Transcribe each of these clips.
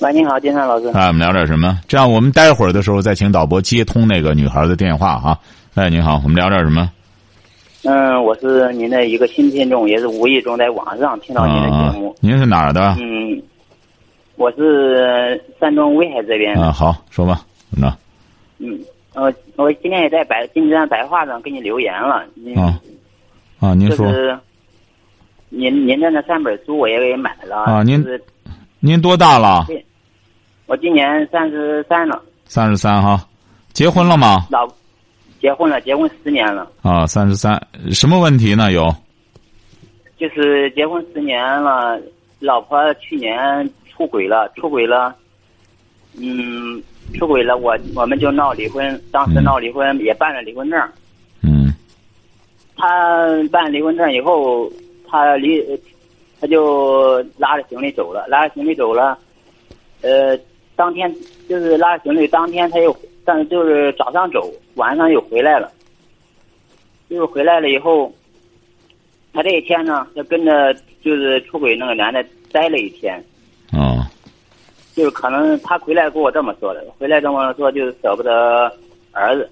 喂，你好，金山老师。啊，我们聊点什么？这样，我们待会儿的时候再请导播接通那个女孩的电话哈。哎，你好，我们聊点什么？嗯，我是您的一个新听众，也是无意中在网上听到您的节目。您是哪儿的？嗯，我是山东威海这边。啊，好，说吧，怎么着？嗯，我我今天也在白金山白话上给你留言了。啊啊，您说。就是您您的那三本书我也给买了。啊，您是您多大了？对，我今年三十三了。三十三哈，结婚了吗？老，结婚了，结婚十年了。啊，三十三，什么问题呢？有，就是结婚十年了，老婆去年出轨了，出轨了，嗯，出轨了，我我们就闹离婚，当时闹离婚也办了离婚证。嗯他办离婚证以后，他离，他就拉着行李走了，拉着行李走了，呃，当天就是拉着行李当天他又，但是就是早上走，晚上又回来了，就是回来了以后，他这一天呢，就跟着就是出轨那个男的待了一天，哦就是可能他回来跟我这么说的，回来这么说就是舍不得儿子，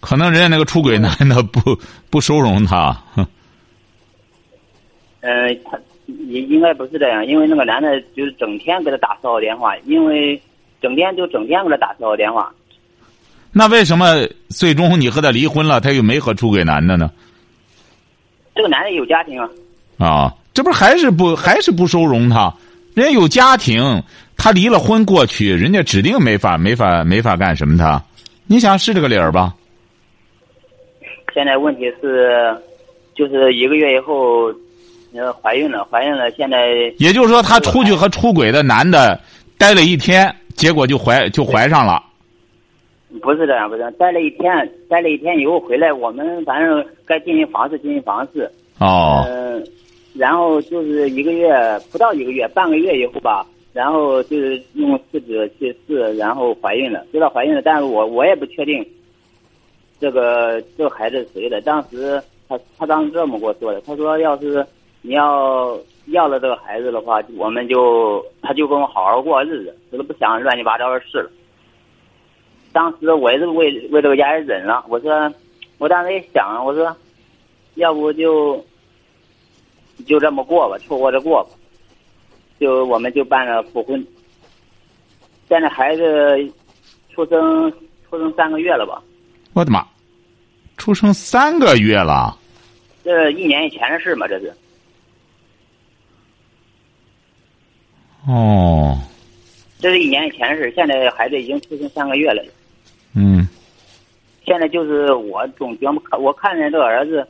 可能人家那个出轨男的不不收容他，嗯 呃，他也应该不是这样，因为那个男的就是整天给他打骚扰电话，因为整天就整天给他打骚扰电话。那为什么最终你和他离婚了，他又没和出轨男的呢？这个男的有家庭啊，啊，这不是还是不还是不收容他？人家有家庭，他离了婚过去，人家指定没法没法没法干什么他。你想是这个理儿吧？现在问题是，就是一个月以后，呃，怀孕了，怀孕了，现在也就是说，她出去和出轨的男的待了一天，结果就怀就怀上了。不是这样，不是待了一天，待了一天以后回来，我们反正该进行房事进行房事，哦，嗯、然后就是一个月不到一个月，半个月以后吧，然后就是用试纸去试，然后怀孕了，知道怀孕了，但是我我也不确定，这个这个孩子是谁的。当时他他当时这么跟我说的，他说要是你要要了这个孩子的话，我们就他就跟我好好过日子，我都不想乱七八糟的事了。当时我也是为为这个家人忍了，我说，我当时也想，我说，要不就就这么过吧，凑合着过吧。就我们就办了复婚。现在孩子出生出生三个月了吧？我的妈，出生三个月了。这一年以前的事嘛，这是。哦，这是一年以前的事，现在孩子已经出生三个月了。嗯现在就是我总觉得，我看见这个儿子，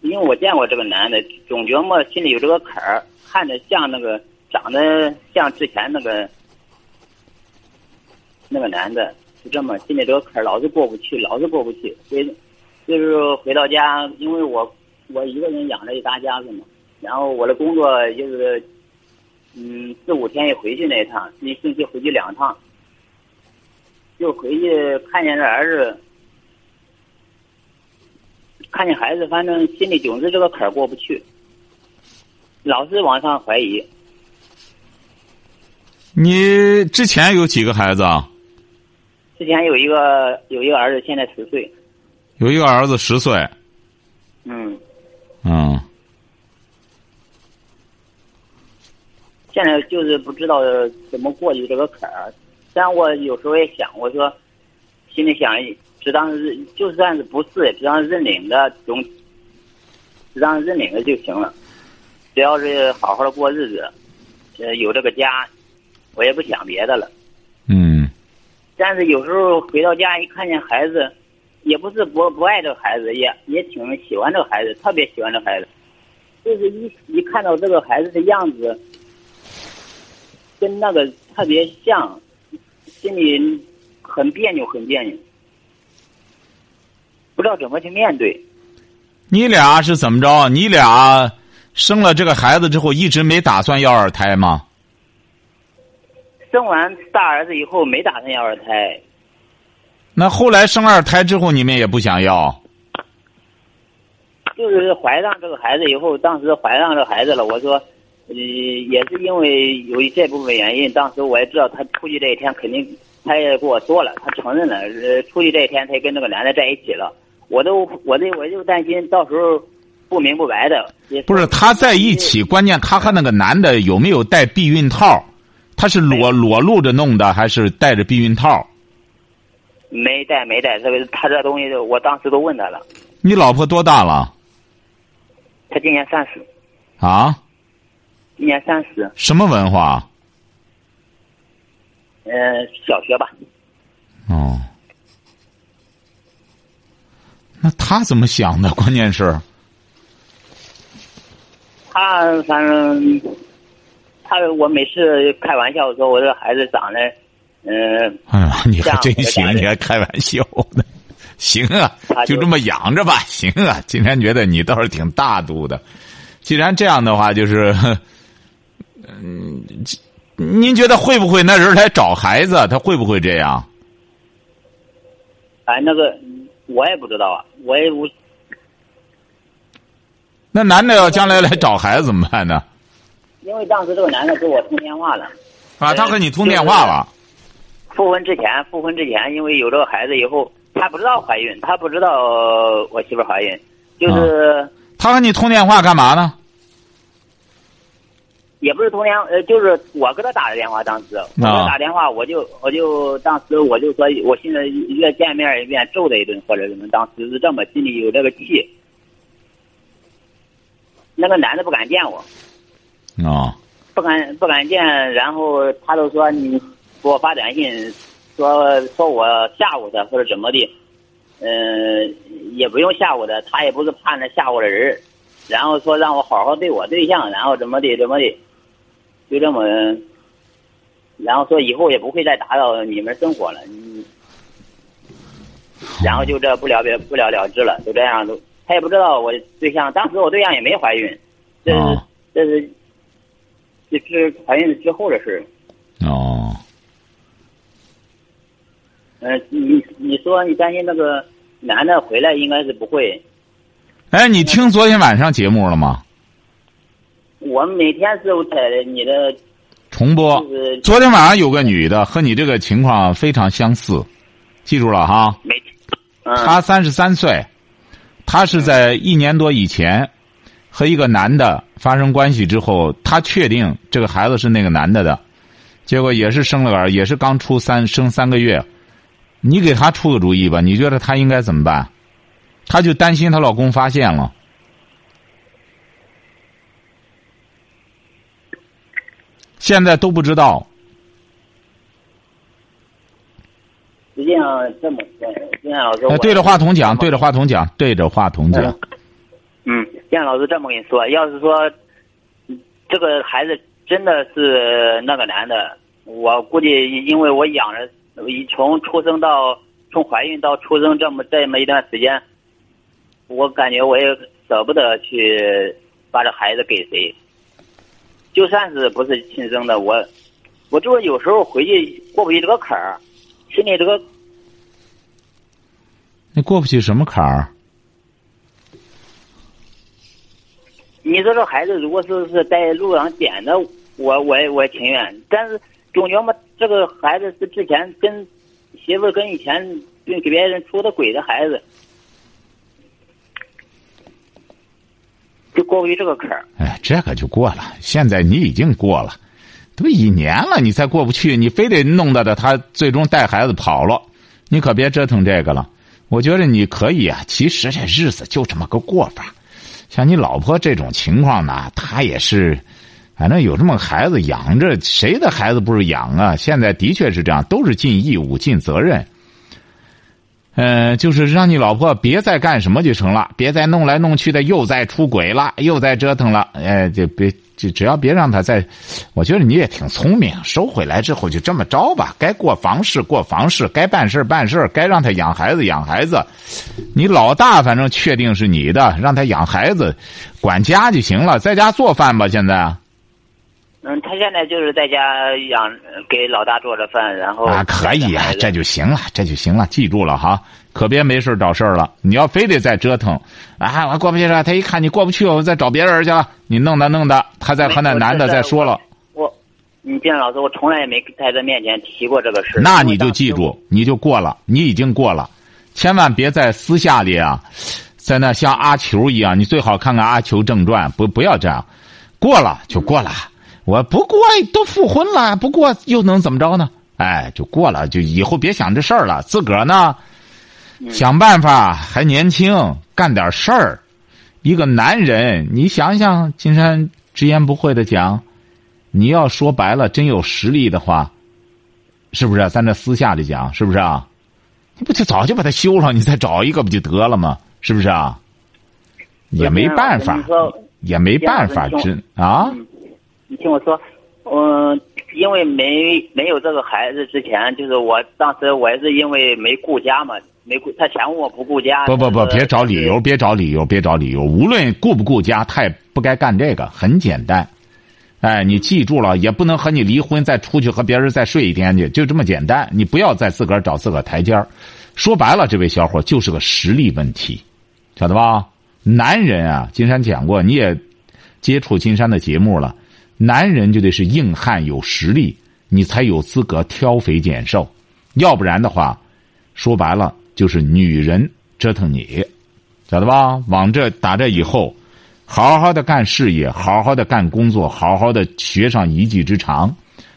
因为我见过这个男的，总觉得心里有这个坎儿，看着像那个长得像之前那个那个男的，就这么心里这个坎儿老是过不去，老是过不去。所以就是回到家，因为我我一个人养着一大家子嘛，然后我的工作就是嗯四五天一回去那一趟，一星期回去两趟，就回去看见这儿子。看见孩子，反正心里总是这个坎儿过不去，老是往上怀疑。你之前有几个孩子啊？之前有一个有一个儿子，现在十岁。有一个儿子十岁。嗯，嗯现在就是不知道怎么过去这个坎儿。但我有时候也想，我说心里想，只当是就算是不是，只当是认领的，总只当是认领的就行了。只要是好好的过日子，呃，有这个家，我也不想别的了。嗯但是有时候回到家一看见孩子，也不是不不爱这个孩子，也也挺喜欢这个孩子，特别喜欢这个孩子。就是一一看到这个孩子的样子，跟那个特别像，心心里很别扭，很别扭，不知道怎么去面对。你俩是怎么着？你俩生了这个孩子之后，一直没打算要二胎吗？生完大儿子以后，没打算要二胎。那后来生二胎之后，你们也不想要？就是怀上这个孩子以后，当时怀上这个孩子了，我说，呃，也是因为有这部分原因。当时我也知道他出去这一天肯定，他也跟我说了，他承认了，呃，出去这一天他也跟那个男的在一起了。我都，我这我就担心到时候不明不白的。不是他在一起，关键他和那个男的有没有带避孕套？他是裸裸露着弄的，还是带着避孕套？没带，没带。这个他这东西，我当时都问他了。你老婆多大了？他今年三十。啊？今年三十。什么文化？呃，小学吧。哦。那他怎么想的？关键是。他反正，他我每次开玩笑说，我这孩子长得，嗯。哎呀，你还真行，你还开玩笑呢。行啊，就这么养着吧。行啊，今天觉得你倒是挺大度的。既然这样的话，就是，嗯，您觉得会不会那人来找孩子？他会不会这样？哎，那个我也不知道啊，我也无。那男的要将来来找孩子怎么办呢？因为当时这个男的跟我通电话了。啊，他和你通电话了。复婚之前，复婚之前，因为有这个孩子以后。他不知道怀孕，他不知道我媳妇怀孕，就是他和你通电话干嘛呢？也不是通电，呃，就是我给他打的电话。当时我打电话，我就我就当时我就说，我现在越见面越揍他一顿，或者什么。当时是这么心里有这个气。那个男的不敢见我，啊，不敢不敢见，然后他都说你给我发短信。说说我吓唬他或者怎么的，嗯，也不用吓唬他，他也不是怕那吓唬的人然后说让我好好对我对象，然后怎么的怎么的，就这么，然后说以后也不会再打扰你们生活了，嗯，然后就这不了别不了了之了，就这样都，他也不知道我对象，当时我对象也没怀孕，这是这是，这是怀孕之后的事哦。嗯，你你说你担心那个男的回来，应该是不会。哎，你听昨天晚上节目了吗？我每天是在你的重播。昨天晚上有个女的和你这个情况非常相似，记住了哈。没。她三十三岁，她是在一年多以前和一个男的发生关系之后，她确定这个孩子是那个男的的，结果也是生了个儿，也是刚出三生三个月。你给她出个主意吧，你觉得她应该怎么办？她就担心她老公发现了。现在都不知道。实际上这么说，金老师，对着话筒讲，对着话筒讲，对着话筒讲。嗯，金老师这么跟你说，要是说这个孩子真的是那个男的，我估计因为我养着。从出生到从怀孕到出生这么这么一段时间，我感觉我也舍不得去把这孩子给谁。就算是不是亲生的，我我就是有时候回去过不去这个坎儿，心里这个。你过不去什么坎儿？你说这孩子如果是是在路上捡的，我我也我也情愿，但是。总觉嘛，这个孩子是之前跟媳妇跟以前跟给别人出的轨的孩子，就过不去这个坎儿。哎，这个就过了。现在你已经过了，都一年了，你再过不去，你非得弄到的他最终带孩子跑了，你可别折腾这个了。我觉得你可以啊，其实这日子就这么个过法。像你老婆这种情况呢，她也是。反正有这么个孩子养着，谁的孩子不是养啊？现在的确是这样，都是尽义务、尽责任。嗯，就是让你老婆别再干什么就成了，别再弄来弄去的，又在出轨了，又在折腾了。哎，就别就只要别让他再，我觉得你也挺聪明，收回来之后就这么着吧。该过房事过房事，该办事办事，该让他养孩子养孩子。你老大反正确定是你的，让他养孩子，管家就行了，在家做饭吧。现在。嗯，他现在就是在家养，给老大做着饭，然后啊，可以啊，这就行了，这就行了，记住了哈，可别没事找事儿了。你要非得再折腾，啊，我过不去了。他一看你过不去，我再找别人去了。你弄的弄的，他再和那男的再说了。我，你金老师，我从来也没在他面前提过这个事。那你就记住，你就过了，你已经过了，千万别在私下里啊，在那像阿球一样。你最好看看《阿球正传》，不不要这样，过了就过了。我不过都复婚了，不过又能怎么着呢？哎，就过了，就以后别想这事儿了。自个儿呢，想办法，还年轻，干点事儿。一个男人，你想想，金山直言不讳的讲，你要说白了，真有实力的话，是不是？咱这私下里讲，是不是啊？你不就早就把他休上，你再找一个不就得了吗？是不是啊？也没办法，也没办法，真啊。你听我说，嗯，因为没没有这个孩子之前，就是我当时我也是因为没顾家嘛，没顾他嫌我不顾家。不不不，别找理由，别找理由，别找理由。无论顾不顾家，他也不该干这个。很简单，哎，你记住了，也不能和你离婚，再出去和别人再睡一天去，就这么简单。你不要再自个儿找自个儿台阶儿。说白了，这位小伙就是个实力问题，晓得吧？男人啊，金山讲过，你也接触金山的节目了。男人就得是硬汉有实力，你才有资格挑肥拣瘦，要不然的话，说白了就是女人折腾你，晓得吧？往这打这以后，好好的干事业，好好的干工作，好好的学上一技之长，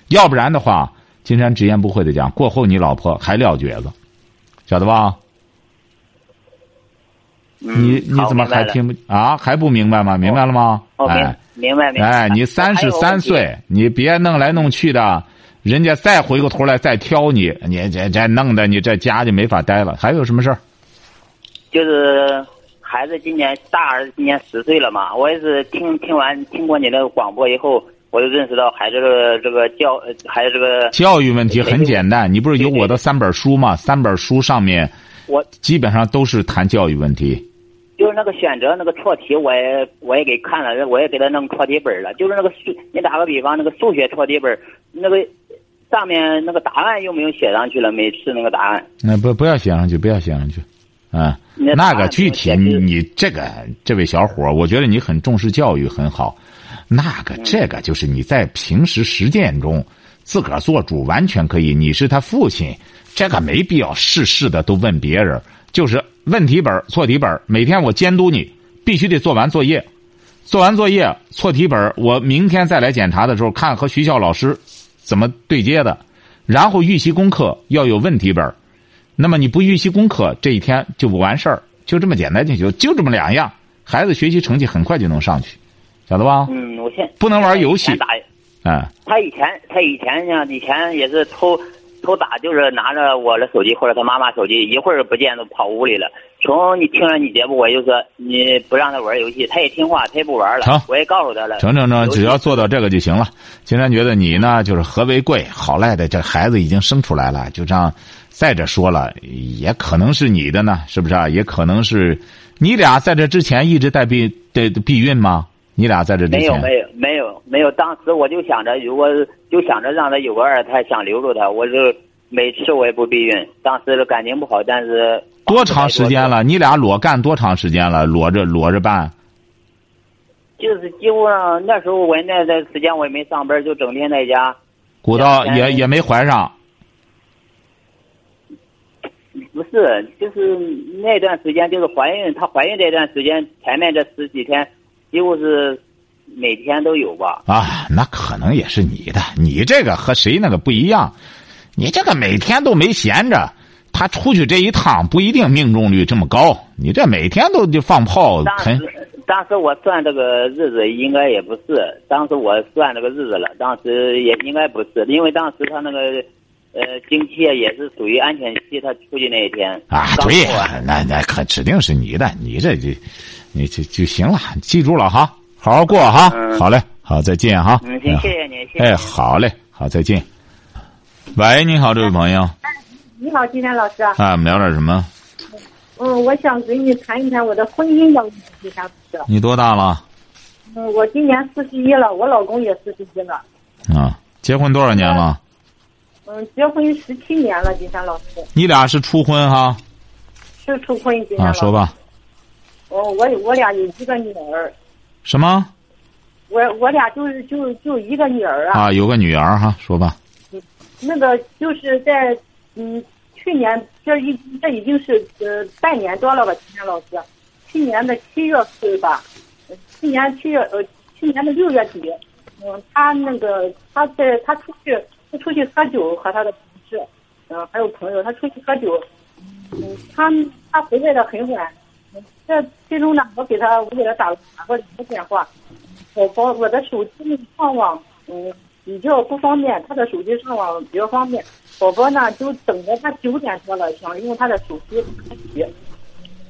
要不然的话，金山直言不讳的讲，过后你老婆还撂蹶子，晓得吧？你你怎么还听不啊？还不明白吗？明白了吗？哎。明白明白。哎，你三十三岁，你别弄来弄去的，人家再回过头来再挑你，你这这弄得你这家就没法待了。还有什么事儿？就是孩子今年大儿子今年十岁了嘛，我也是听听完听过你的广播以后，我就认识到孩子的这个教，孩子这个教育问题很简单。你不是有我的三本书吗？三本书上面，我基本上都是谈教育问题。就是那个选择那个错题，我也我也给看了，我也给他弄错题本了。就是那个数，你打个比方，那个数学错题本，那个上面那个答案又没有写上去了，每次那个答案。那不不要写上去，不要写上去，啊，那个具体你你这个这位小伙我觉得你很重视教育，很好。那个这个就是你在平时实践中自个儿做主，完全可以。你是他父亲，这个没必要事事的都问别人，就是。问题本错题本每天我监督你，必须得做完作业。做完作业错题本我明天再来检查的时候，看和学校老师怎么对接的。然后预习功课要有问题本那么你不预习功课，这一天就不完事儿。就这么简单就行，就这么两样，孩子学习成绩很快就能上去，晓得吧？嗯，我现不能玩游戏。嗯，他以前他以前呢，以前也是偷。偷打就是拿着我的手机或者他妈妈手机，一会儿不见都跑屋里了。从你听了你节目，我就说你不让他玩游戏，他也听话，他也不玩了。成，我也告诉他了。成成成，只要做到这个就行了。金山觉得你呢，就是和为贵，好赖的这孩子已经生出来了，就这样。再者说了，也可能是你的呢，是不是啊？也可能是你俩在这之前一直带避带避孕吗？你俩在这之前没有没有没有没有，当时我就想着，如果就想着让他有个二胎，想留住他，我就每次我也不避孕。当时感情不好，但是多长时间了？你俩裸干多长时间了？裸着裸着办？就是几乎上那时候我那段时间我也没上班，就整天在家。鼓捣也也没怀上。不是，就是那段时间就是怀孕，她怀孕这段时间前面这十几天。几乎是每天都有吧？啊，那可能也是你的。你这个和谁那个不一样？你这个每天都没闲着，他出去这一趟不一定命中率这么高。你这每天都就放炮。当时，当时我算这个日子应该也不是。当时我算这个日子了，当时也应该不是，因为当时他那个呃经期也是属于安全期，他出去那一天。啊，对，那那可指定是你的，你这就。你就就行了，记住了哈，好好过哈，好嘞。好，再见哈。嗯，行，谢谢您，谢谢。哎，好嘞，好，再见。喂，你好，这位朋友。你好，金山老师。啊，我们聊点什么？嗯，我想跟你谈一谈我的婚姻的问题？你多大了？嗯，我今年四十一了，我老公也四十一了。啊，结婚多少年了？嗯，结婚十七年了，金山老师。你俩是初婚哈？是初婚，金山老师。啊，说吧。哦，我我俩有一个女儿。什么？我我俩就是就就一个女儿啊。啊，有个女儿哈，说吧。那个就是在嗯，去年这一这已经是呃半年多了吧，金山老师。去年的七月份吧，去年七月呃，去年的六月底，嗯，他那个他在他出去他出去喝酒和他的同事，嗯，还有朋友，他出去喝酒，嗯，他他回来的很晚，这其中呢，我给他我给他打打过两个电话，我我我的手机上网嗯比较不方便，他的手机上网比较方便，宝宝呢就等着他九点多了想用他的手机开机。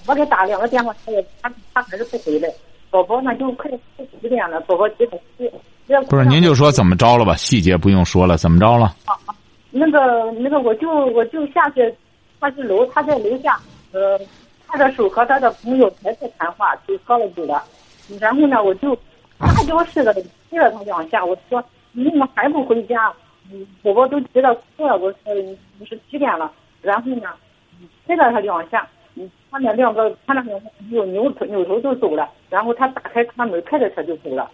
我给打两个电话，他也他他还是不回来。宝宝呢，就快快十点了，宝宝几点睡？不是，您就说怎么着了吧，细节不用说了，怎么着了？啊，那个那个，我就我就下去，他去楼，他在楼下，呃，他的手和他的朋友还在谈话，就喝了酒了。然后呢，我就撒娇似的踢了他两下，我说你怎么还不回家？嗯，宝宝都急得哭了。我说你是几点了？然后呢，踢了他两下。他那两个，他那两个朋友扭头扭头就走了，然后他打开车门，开着车就走了，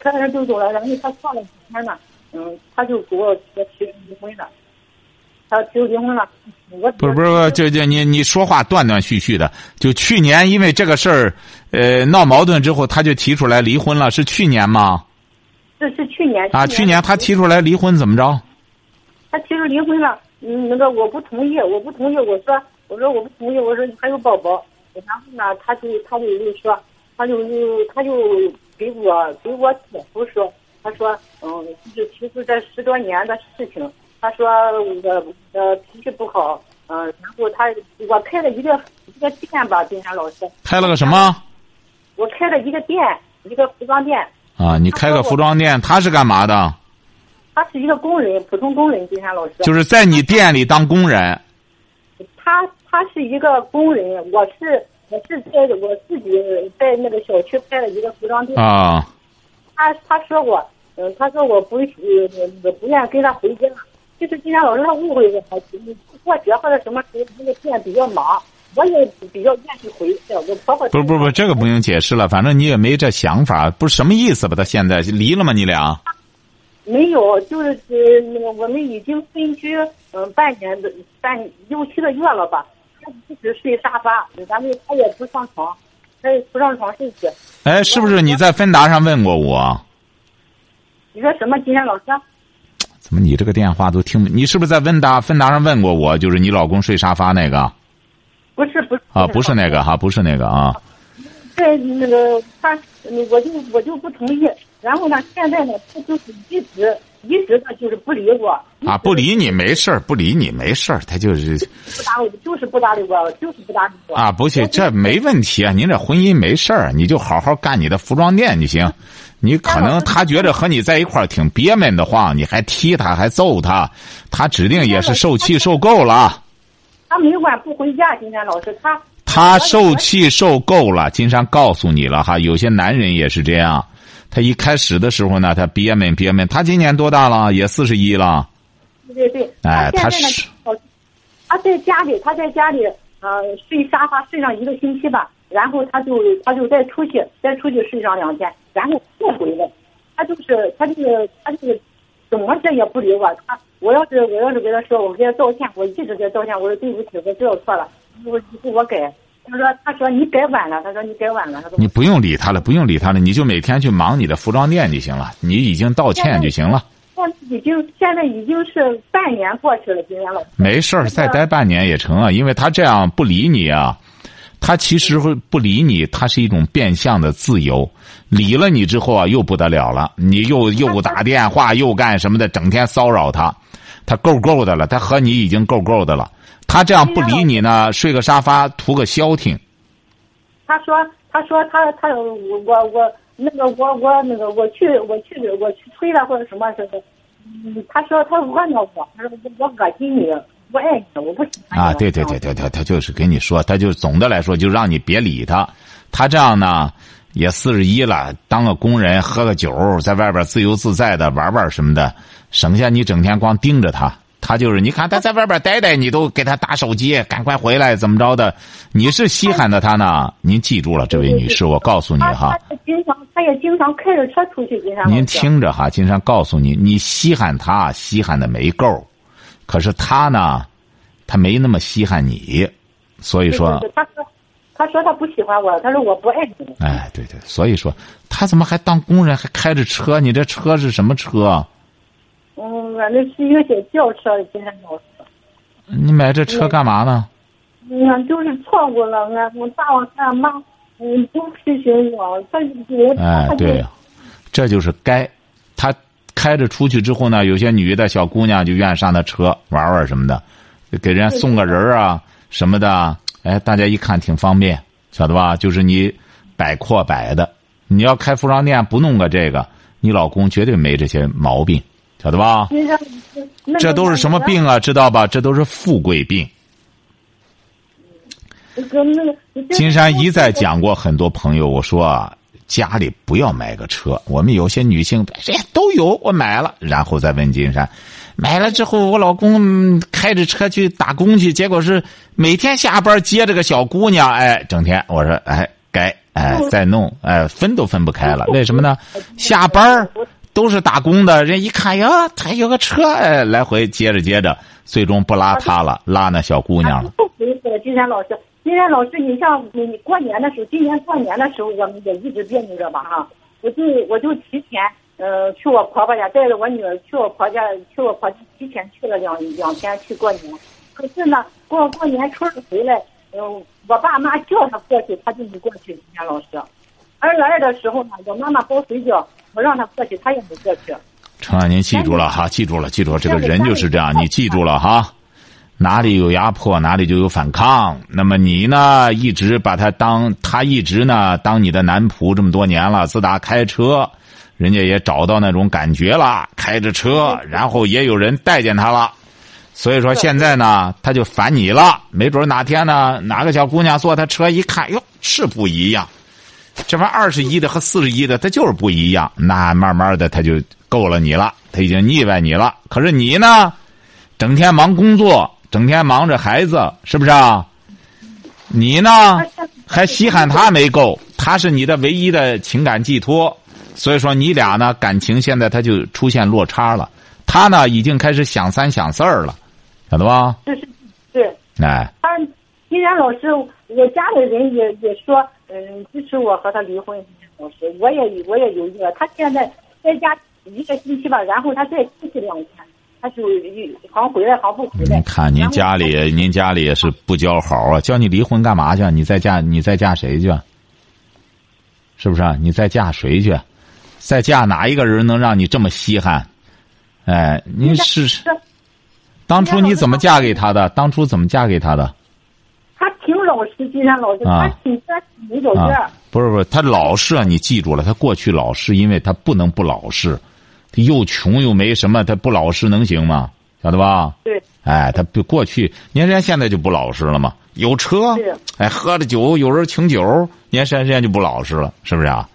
开着车就走了。然后他过了几天呢，嗯，他就给我说提离婚了，他提出离婚了。我不是不是，就就你你说话断断续续的。就去年因为这个事儿，呃，闹矛盾之后，他就提出来离婚了，是去年吗？这是去年啊，去年他提出来离婚怎么着？他提出离婚了，嗯，那个我不同意，我不同意，我说。我说我不同意，我说还有宝宝，然后呢，他就他就又说，他就又他就给我给我姐夫说，他说嗯，就提出这十多年的事情，他说我呃脾气不好，嗯，然后他我开了一个一个店吧，金山老师开了个什么？我开了一个店，一个服装店。啊，你开个服装店，他是干嘛的？他是一个工人，普通工人，金山老师。就是在你店里当工人。他。他是一个工人，我是我是在我自己在那个小区开了一个服装店。啊。他他说我，嗯，他说我不呃不愿跟他回家。就是今天老师他误会我，过节或者什么时候那个店比较忙，我也比较愿意回去。我婆婆。不不不，这个不用解释了，反正你也没这想法，不是什么意思吧？他现在离了吗？你俩？没有，就是呃，那个我们已经分居嗯半年的半六七个月了吧。他一直睡沙发，咱们他也不上床，他也不上床睡去。哎，是不是你在芬达上问过我？你说什么？今天老师？怎么你这个电话都听？你是不是在问答芬达上问过我？就是你老公睡沙发那个？不是不是啊，不是那个哈，不是那个啊。对，那个他，我就我就不同意。然后呢，现在呢，他就是一直。一直他就是不理我啊，不理你没事儿，不理你没事儿，他就是不搭理，就是不搭理我，就是不搭理我啊。不是，这没问题啊，您这婚姻没事儿，你就好好干你的服装店就行。你可能他觉得和你在一块儿挺憋闷的慌，你还踢他，还揍他，他指定也是受气受够了。他每晚不回家，金山老师，他他受气受够了。金山告诉你了哈，有些男人也是这样。他一开始的时候呢，他憋闷憋闷。他今年多大了？也四十一了。对对对。哎，他是。他在家里，他在家里，呃，睡沙发睡上一个星期吧，然后他就他就再出去，再出去睡上两天，然后又回来。他就是他就是他就是怎么着也不理我。他我要是我要是跟他说，我给他道歉，我一直在道歉，我说对不起，我知道错了，我以后我改。他说：“他说你改晚了。他说你改晚了。他说你不用理他了，不用理他了，你就每天去忙你的服装店就行了。你已经道歉就行了。现在已经现在已经是半年过去了，今天了没事儿，再待半年也成啊。因为他这样不理你啊，他其实会不理你，他是一种变相的自由。理了你之后啊，又不得了了，你又又打电话又干什么的，整天骚扰他，他够够的了。他和你已经够够的了。”他这样不理你呢，睡个沙发图个消停。他说：“他说他他我我我那个我我那个我去我去我去催他或者什么时候，嗯，他说他恶闹我，他说我恶心你，不爱你，我不喜欢你啊，对对对对对，他就是跟你说，他就总的来说就让你别理他。他这样呢，也四十一了，当个工人，喝个酒，在外边自由自在的玩玩什么的，省下你整天光盯着他。他就是你看他在外边待待，你都给他打手机，赶快回来，怎么着的？你是稀罕的他呢？您记住了，这位女士，我告诉你哈。他经常，他也经常开着车出去。金山您听着哈，金山告诉你，你稀罕他，稀罕的没够，可是他呢，他没那么稀罕你，所以说。他说，他说他不喜欢我，他说我不爱你。哎，对对，所以说他怎么还当工人，还开着车？你这车是什么车？嗯，俺那是一个小轿车，今天老师。你买这车干嘛呢？俺就是错过了，俺我爸我俺妈，嗯，不批评我，他我哎，对呀，这就是该。他开着出去之后呢，有些女的小姑娘就愿意上他车玩玩什么的，给人家送个人啊什么的。哎，大家一看挺方便，晓得吧？就是你摆阔摆的，你要开服装店不弄个这个，你老公绝对没这些毛病。晓得吧？这都是什么病啊？知道吧？这都是富贵病。金山一再讲过，很多朋友我说啊，家里不要买个车。我们有些女性，哎，都有，我买了，然后再问金山，买了之后，我老公开着车去打工去，结果是每天下班接这个小姑娘，哎，整天我说，哎，该哎再弄，哎，分都分不开了，为什么呢？下班都是打工的人，一看呀，他有个车，哎，来回接着接着，最终不拉他了，拉那小姑娘了。不回去了，金山老师，今天老师，你像你你过年的时候，今年过年的时候，我们也一直别扭着吧哈，我就我就提前，呃，去我婆婆家，带着我女儿去我婆家，去我婆家提前去了两两天去过年。可是呢，过过年春回来，嗯，我爸妈叫他过去，他就没过去。今天老师，二月二的时候呢，我妈妈包水饺。我让他过去，他也没过去。成啊，您记住了哈，记住了，记住了，这个人就是这样，你记住了哈。哪里有压迫，哪里就有反抗。那么你呢，一直把他当他一直呢当你的男仆这么多年了。自打开车，人家也找到那种感觉了，开着车，然后也有人待见他了。所以说现在呢，他就烦你了。没准哪天呢，哪个小姑娘坐他车一看，哟，是不一样。这玩意二十一的和四十一的，他就是不一样。那慢慢的，他就够了你了，他已经腻歪你了。可是你呢，整天忙工作，整天忙着孩子，是不是啊？你呢，还稀罕他没够，他是你的唯一的情感寄托。所以说，你俩呢，感情现在他就出现落差了。他呢，已经开始想三想四儿了，晓得吧？是是，是。哎。他，既然老师，我家里人也也说。嗯，支持我和他离婚，老师，我也我也犹豫了。他现在在家一个星期吧，然后他再出去两天，他就好像回来，好像不回来。看您家里，您家里也是不交好啊！叫你离婚干嘛去？你再嫁，你再嫁谁去？是不是？你再嫁谁去？再嫁哪一个人能让你这么稀罕？哎，您是当初你怎么嫁给他的？当初怎么嫁给他的？他挺老实，金山老师，他挺专没走这不是不是，他老实啊！你记住了，他过去老实，因为他不能不老实。他又穷又没什么，他不老实能行吗？晓得吧？对。哎，他不过去，你看人家现在就不老实了嘛。有车，哎，喝了酒，有人请酒，年山人家就不老实了，是不是啊？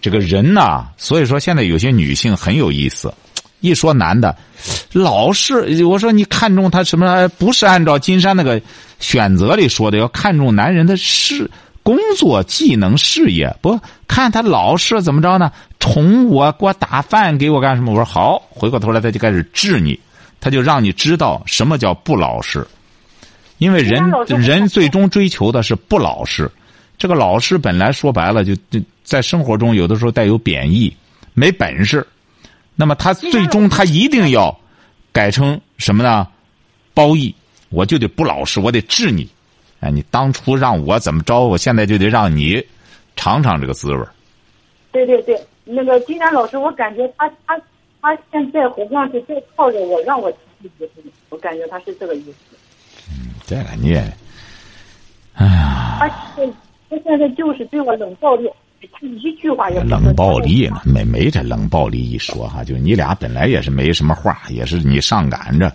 这个人呐，所以说现在有些女性很有意思。一说男的，老是我说你看中他什么？不是按照金山那个选择里说的，要看中男人的事、工作、技能、事业。不看他老是怎么着呢？宠我，给我打饭，给我干什么？我说好。回过头来，他就开始治你，他就让你知道什么叫不老实。因为人人最终追求的是不老实。这个老实本来说白了就，就在生活中有的时候带有贬义，没本事。那么他最终他一定要改成什么呢？褒义，我就得不老实，我得治你。哎，你当初让我怎么着，我现在就得让你尝尝这个滋味对对对，那个金山老师，我感觉他他他现在好像是在靠着我，让我离婚。我感觉他是这个意思。嗯，这个你也，哎呀。他现他现在就是对我冷暴力。他一句话也冷暴力呢，没没这冷暴力一说哈，就你俩本来也是没什么话，也是你上赶着，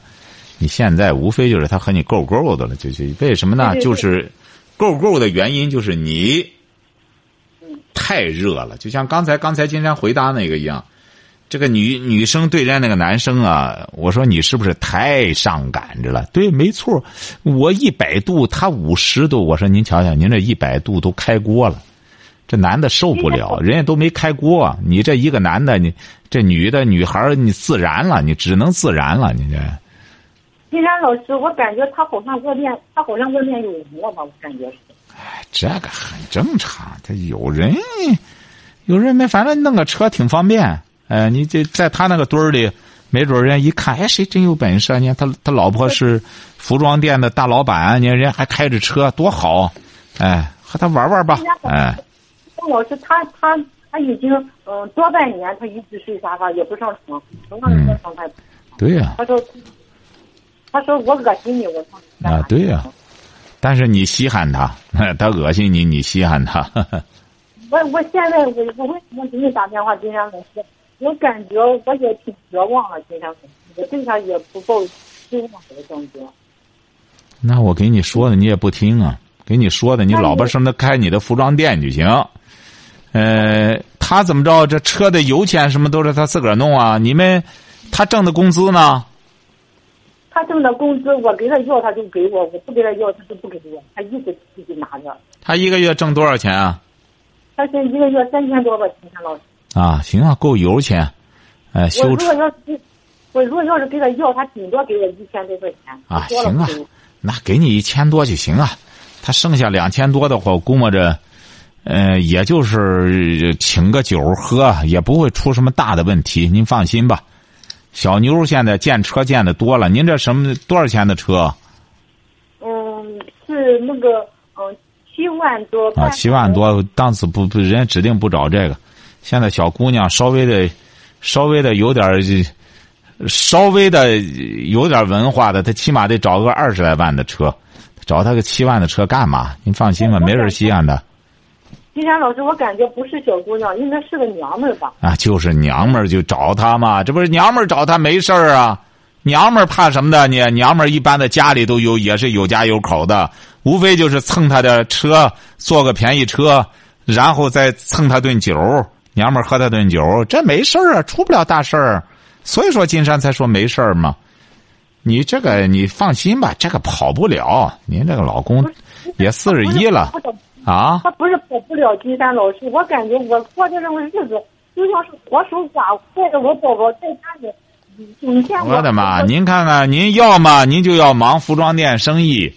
你现在无非就是他和你够够的了，就就为什么呢？就是够够的原因就是你太热了，就像刚才刚才金山回答那个一样，这个女女生对人家那个男生啊，我说你是不是太上赶着了？对，没错，我一百度，他五十度，我说您瞧瞧，您这一百度都开锅了。这男的受不了，人家都没开锅，你这一个男的，你这女的女孩你自燃了，你只能自燃了，你这金山老师，我感觉他好像外面，他好像外面有人了吧？我感觉是。哎这个很正常。他有人，有人没，反正弄个车挺方便。哎，你这在他那个堆儿里，没准人家一看，哎，谁真有本事啊？你看他他老婆是服装店的大老板，你看人家还开着车，多好！哎，和他玩玩吧，哎。张老师，他他他已经嗯多半年，他一直睡沙发，也不上床，从来没上床。对呀、他说，他说我恶心你，我说啊，对呀、但是你稀罕他，他恶心你，你稀罕他。我我现在我我为什么给你打电话，金山老师？我感觉我也挺绝望了，金山老师，我对他也不抱希望的感觉。那我给你说的你也不听啊，给你说的你老婆生他开你的服装店就行。呃，他怎么着？这车的油钱什么都是他自个儿弄啊？你们，他挣的工资呢？他挣的工资，我给他要他就给我，我不给他要他就不给我，他一直自己拿着。他一个月挣多少钱啊？他现在一个月三千多吧，今天老师。啊，行啊，够油钱。哎，我修车如果要是我如果要是给他要，他顶多给我一千多块钱。啊，行啊那给你一千多就行啊。他剩下两千多的话，我估摸着，呃，也就是请个酒喝，也不会出什么大的问题。您放心吧。小妞现在见车见的多了，您这什么多少钱的车嗯，是那个嗯七万多。啊？七万。多，当时不不，人家指定不找这个。现在小姑娘稍微的，稍微的有点，稍微的有点文化的，她起码得找个二十来万的车，找她个七万的车干嘛？您放心吧，没人稀罕的金山老师，我感觉不是小姑娘，应该是个娘们儿吧？啊，就是娘们儿就找她嘛，这不是娘们儿找她没事儿啊？娘们儿怕什么的？你娘们儿一般的家里都有，也是有家有口的，无非就是蹭她的车，坐个便宜车，然后再蹭她顿酒，娘们儿喝她顿酒，这没事儿啊，出不了大事儿。所以说金山才说没事儿嘛。你这个你放心吧，这个跑不了。您这个老公也四十一了啊，他不是跑不了金山老师，我感觉我过的这种日子就像是活守寡，带着我宝宝在家里。你见过？我的妈！您看看，您要么您就要忙服装店生意，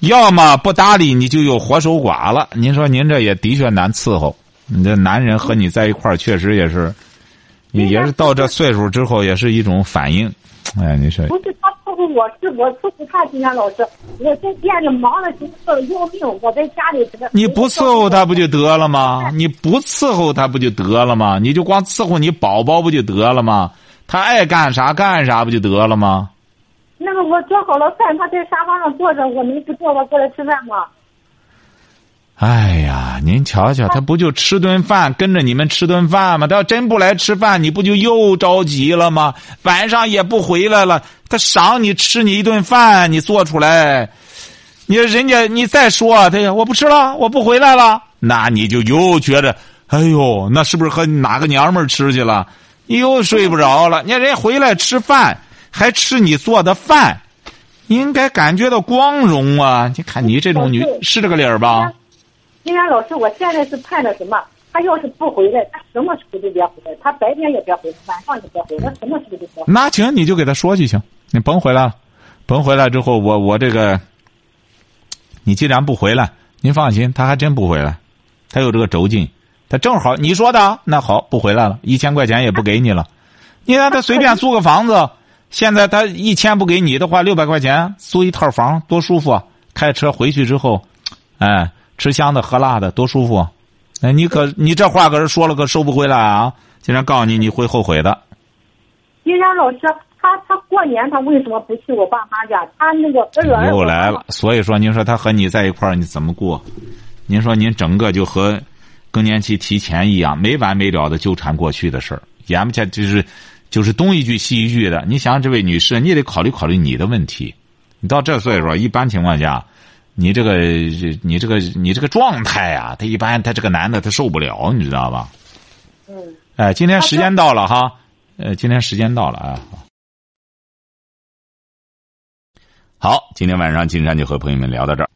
要么不搭理你就有活守寡了。您说您这也的确难伺候。你这男人和你在一块儿，确实也是，也也是到这岁数之后，也是一种反应。哎，你说不是他伺候我，是我伺候他。金山老师，我在店里忙的急得要命，我在家里这个。你不伺候他不就得了吗？你不伺候他不就得了吗？你就光伺候你宝宝不就得了吗？他爱干啥干啥不就得了吗？那个我做好了饭，他在沙发上坐着，我能不叫他过来吃饭吗？哎呀，您瞧瞧，他不就吃顿饭，跟着你们吃顿饭吗？他要真不来吃饭，你不就又着急了吗？晚上也不回来了，他赏你吃你一顿饭，你做出来，你人家你再说他呀，我不吃了，我不回来了，那你就又觉得，哎呦，那是不是和哪个娘们儿吃去了？你又睡不着了。你看人家回来吃饭，还吃你做的饭，应该感觉到光荣啊！你看你这种女是这个理儿吧？金山老师，我现在是盼着什么？他要是不回来，他什么时候都别回来，他白天也别回来，晚上也别回来，他什么时候都别回来。那行，你就给他说就行，你甭回来了，甭回来之后，我我这个，你既然不回来，您放心，他还真不回来，他有这个轴劲，他正好你说的，那好，不回来了，一千块钱也不给你了，你让他随便租个房子，现在他一千不给你的话，六百块钱租一套房多舒服啊！开车回去之后，哎，吃香的喝辣的多舒服啊！哎，你可你这话可是说了可收不回来啊！竟然告诉你，你会后悔的。金山老师，他他过年他为什么不去我爸妈家？他那个又来了，所以说您说他和你在一块儿，你怎么过？您说您整个就和更年期提前一样，没完没了的纠缠过去的事儿，眼不见就是就是东一句西一句的。你想，这位女士，你也得考虑考虑你的问题。你到这岁数，一般情况下，你这个你这个你这个状态啊，他一般他这个男的他受不了，你知道吧？嗯。哎，今天时间到了哈，呃，今天时间到了啊。好，今天晚上金山就和朋友们聊到这儿。